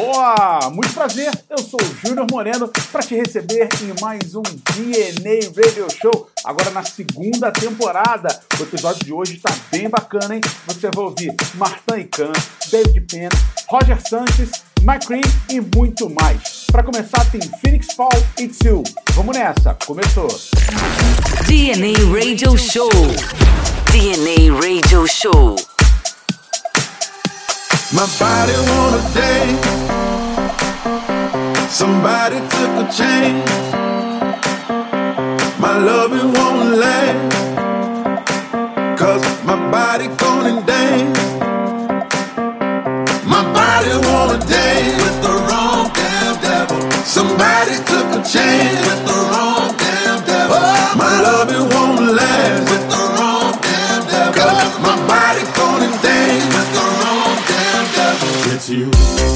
Boa! Muito prazer, eu sou o Júnior Moreno para te receber em mais um DNA Radio Show, agora na segunda temporada. O episódio de hoje está bem bacana, hein? Você vai ouvir Martin Khan, David Penn, Roger Sanches, McCree e muito mais. Para começar tem Phoenix Fall It's You. Vamos nessa, começou! DNA Radio Show. DNA Radio Show. My body wanna dance. Somebody took a chance. My love it won't last. Cause my body gonna dance. My body wanna dance with the wrong damn devil. Somebody took a chance with the wrong damn devil. My love it won't last you.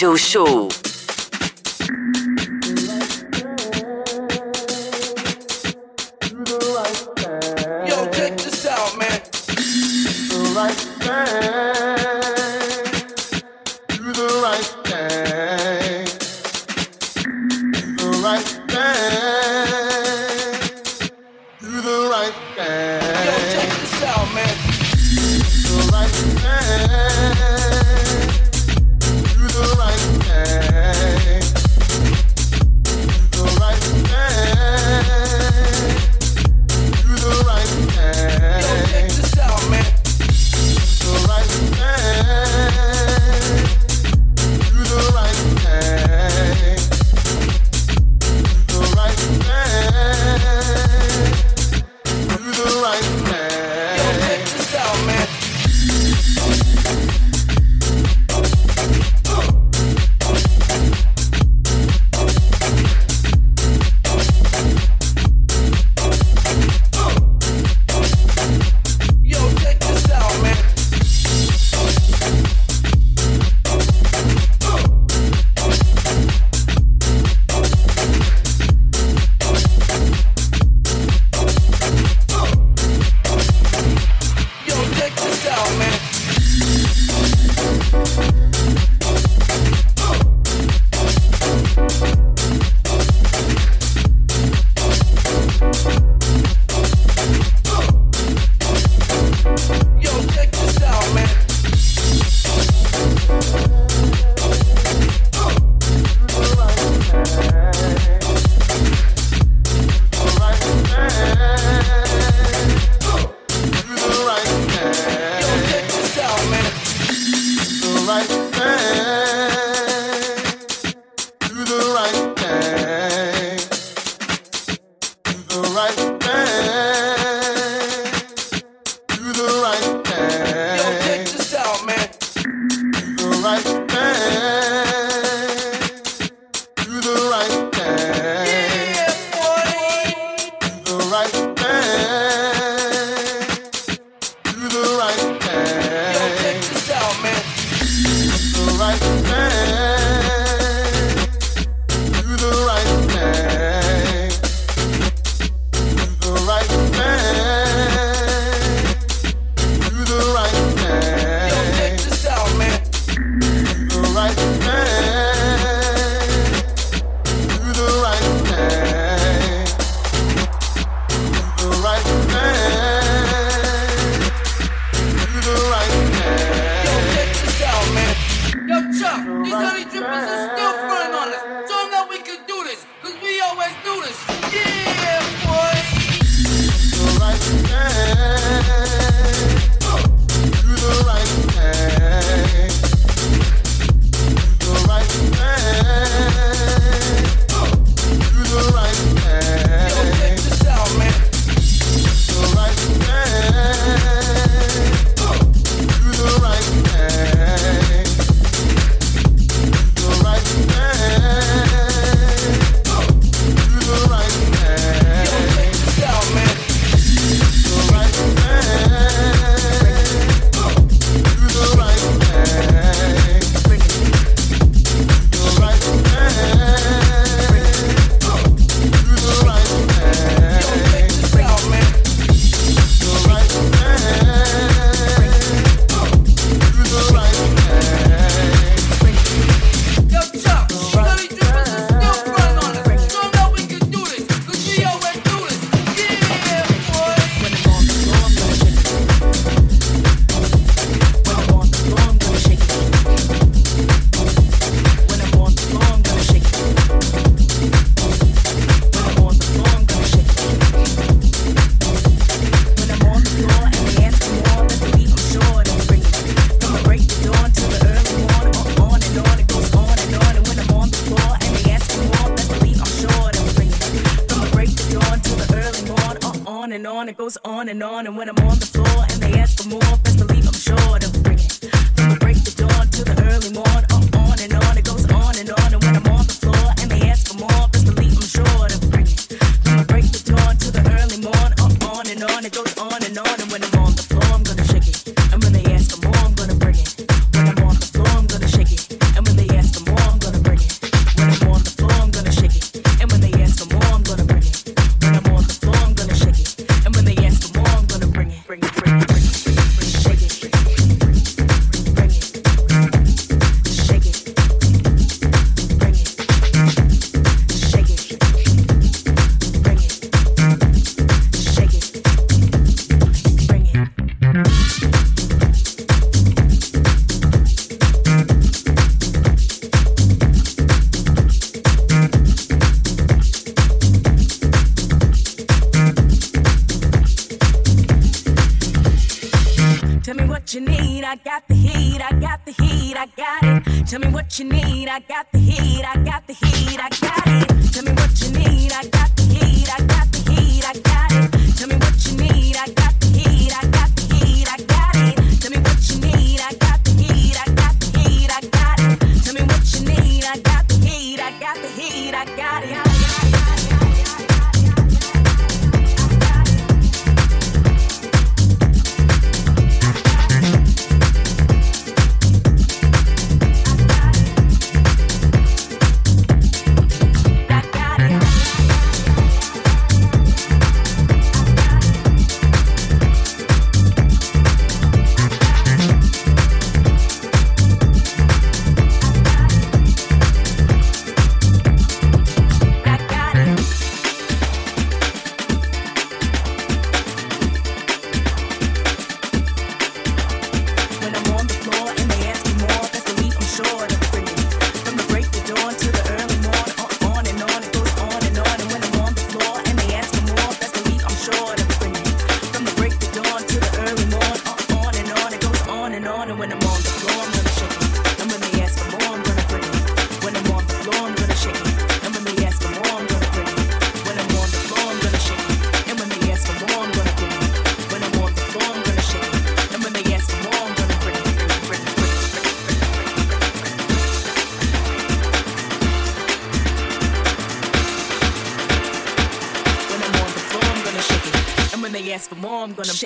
Show。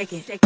shake it. Shake it.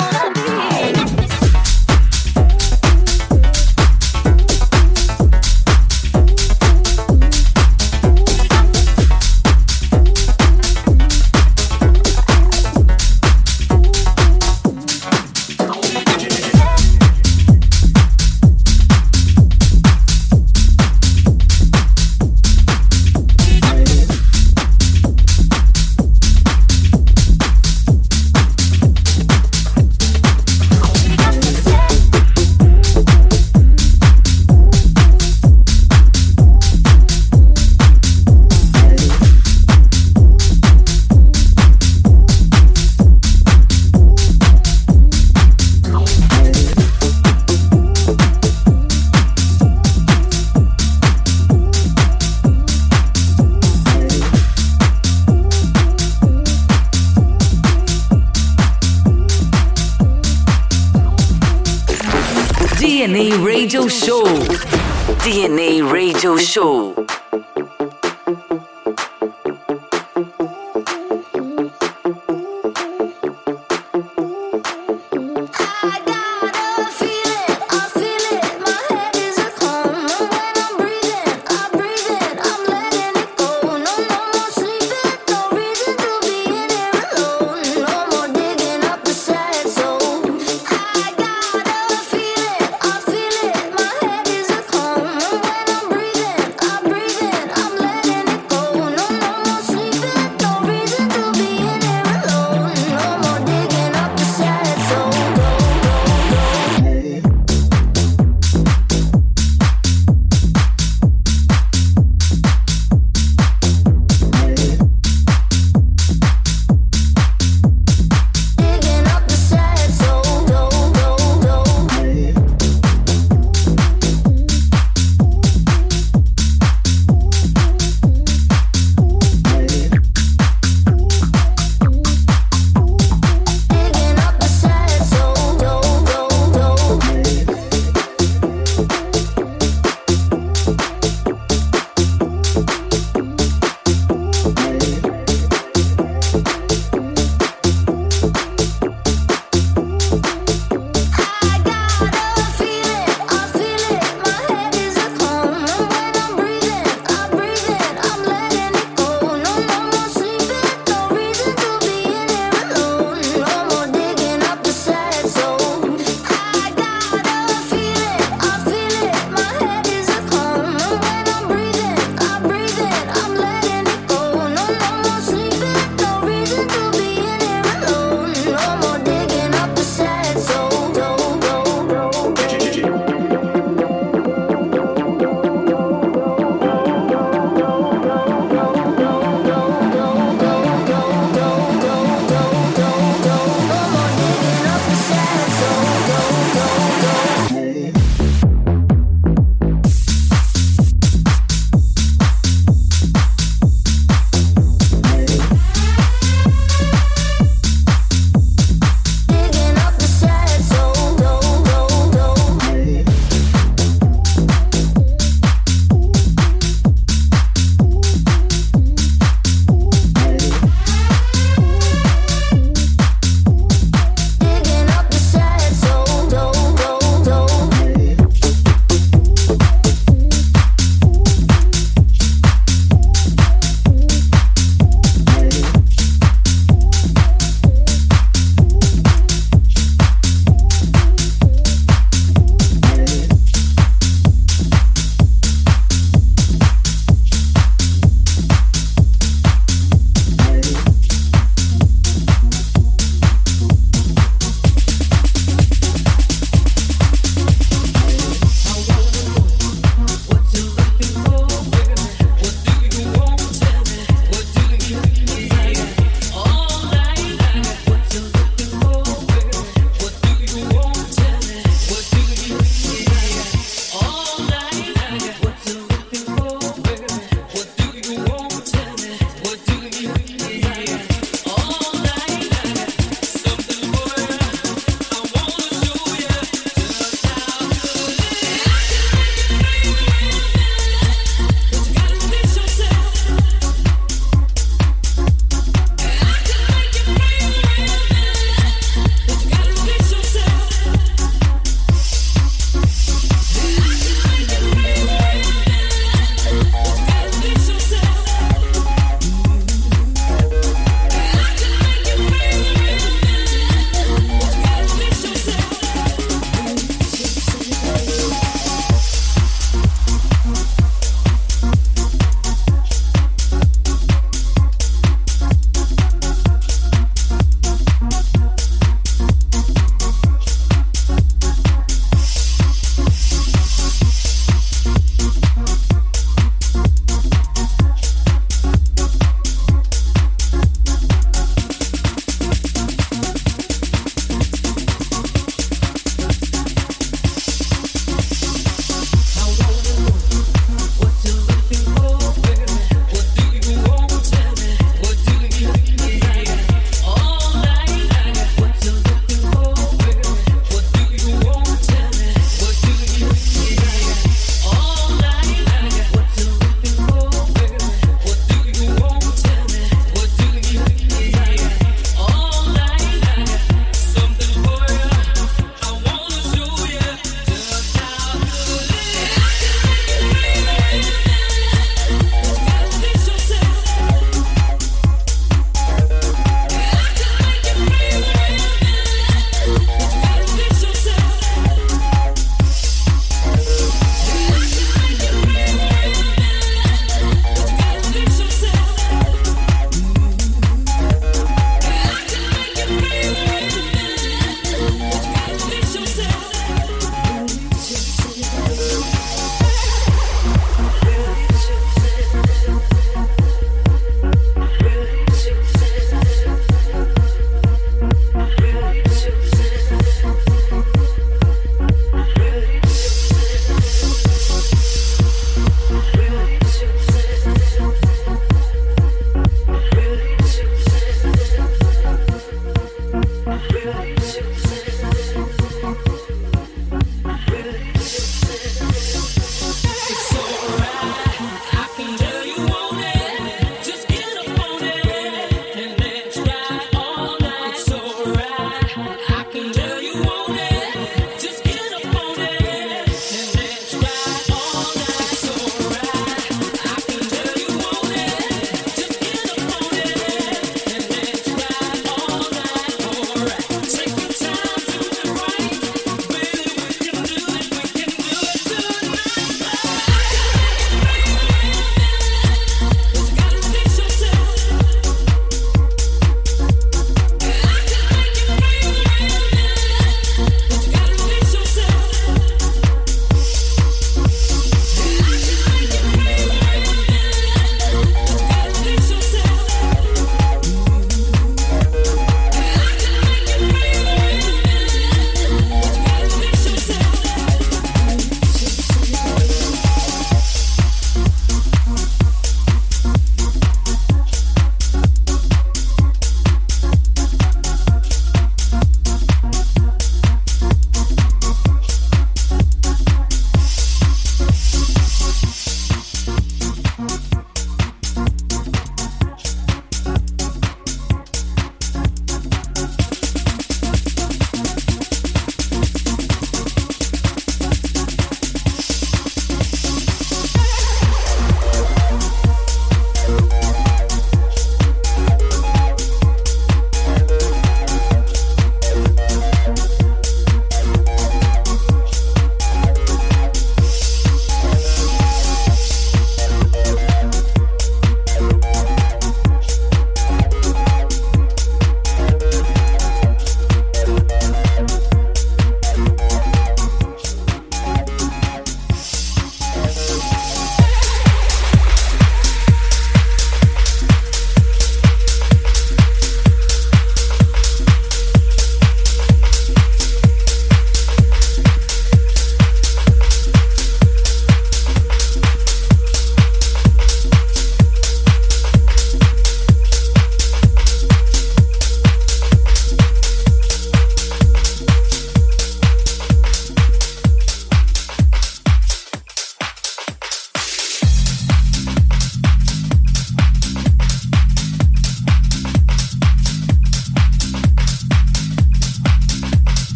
Wanna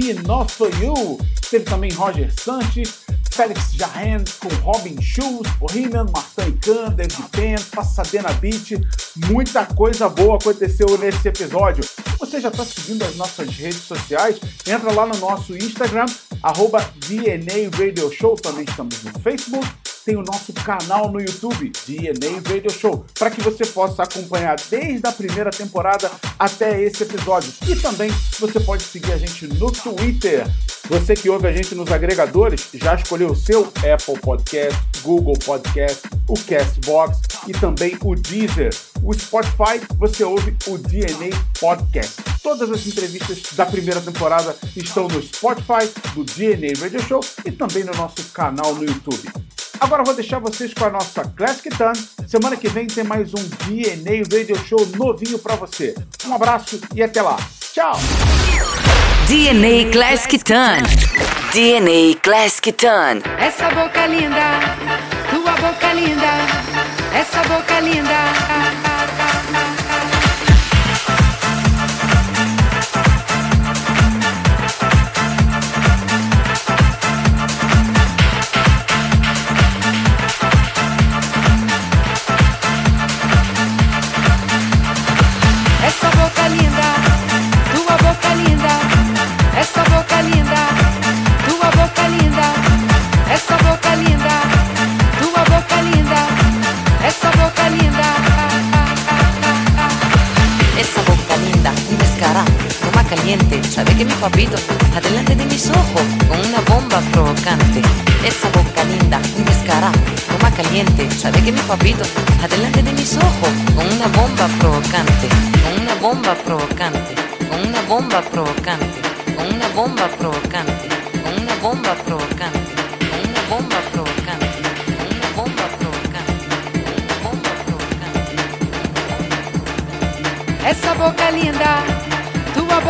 Be Not For You. Teve também Roger Santos, Félix Jahan com Robin Schulz, Bohemian, Martin Khan, David Penn, Passadena Beat. Muita coisa boa aconteceu nesse episódio. Você já está seguindo as nossas redes sociais? Entra lá no nosso Instagram, arroba DNA Radio Show. Também estamos no Facebook, tem o nosso canal no YouTube, DNA Radio Show, para que você possa acompanhar desde a primeira temporada até esse episódio. E também você pode seguir a gente no Twitter. Você que ouve a gente nos agregadores, já escolheu o seu Apple Podcast, Google Podcast, o Castbox e também o Deezer. O Spotify, você ouve o DNA Podcast. Todas as entrevistas da primeira temporada estão no Spotify do DNA Radio Show e também no nosso canal no YouTube. Agora eu vou deixar vocês com a nossa Classic Tan. Semana que vem tem mais um DNA Radio Show novinho para você. Um abraço e até lá. Tchau! DNA Classic Ton. DNA Classic Ton. Essa boca linda, tua boca linda, essa boca linda. Sabe que mi papito, adelante de mis ojos, con una bomba provocante. Esa boca linda, un descarado, toma caliente, sabe que mi papito, adelante de mis ojos, con una bomba provocante, con una bomba provocante, con una bomba provocante, con una bomba provocante,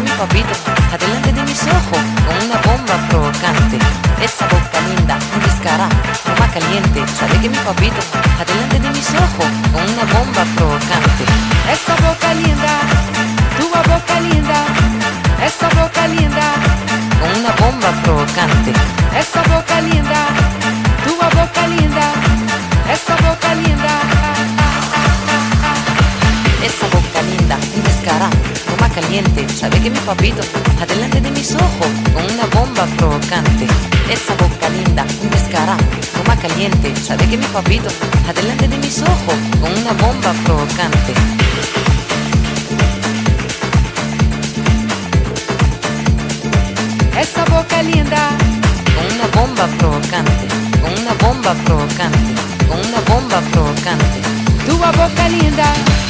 Que mi papito, adelante de mis ojos, con una bomba provocante. Esa boca linda, un descarado, toma caliente, sabe que mi papito, adelante de mis ojos, con una bomba provocante. Essa boca linda, tua boca linda, essa boca linda, Con una bomba provocante. essa boca linda, tua boca linda, essa boca linda. Esa boca linda, un descarado, toma caliente, sabe que mi papito, adelante de mis ojos, con una bomba provocante. Esa boca linda, un descarado, toma caliente, sabe que mi papito, adelante de mis ojos, con una bomba provocante. Essa boca linda, Con una bomba provocante, con una bomba provocante, con una bomba provocante. tua boca linda.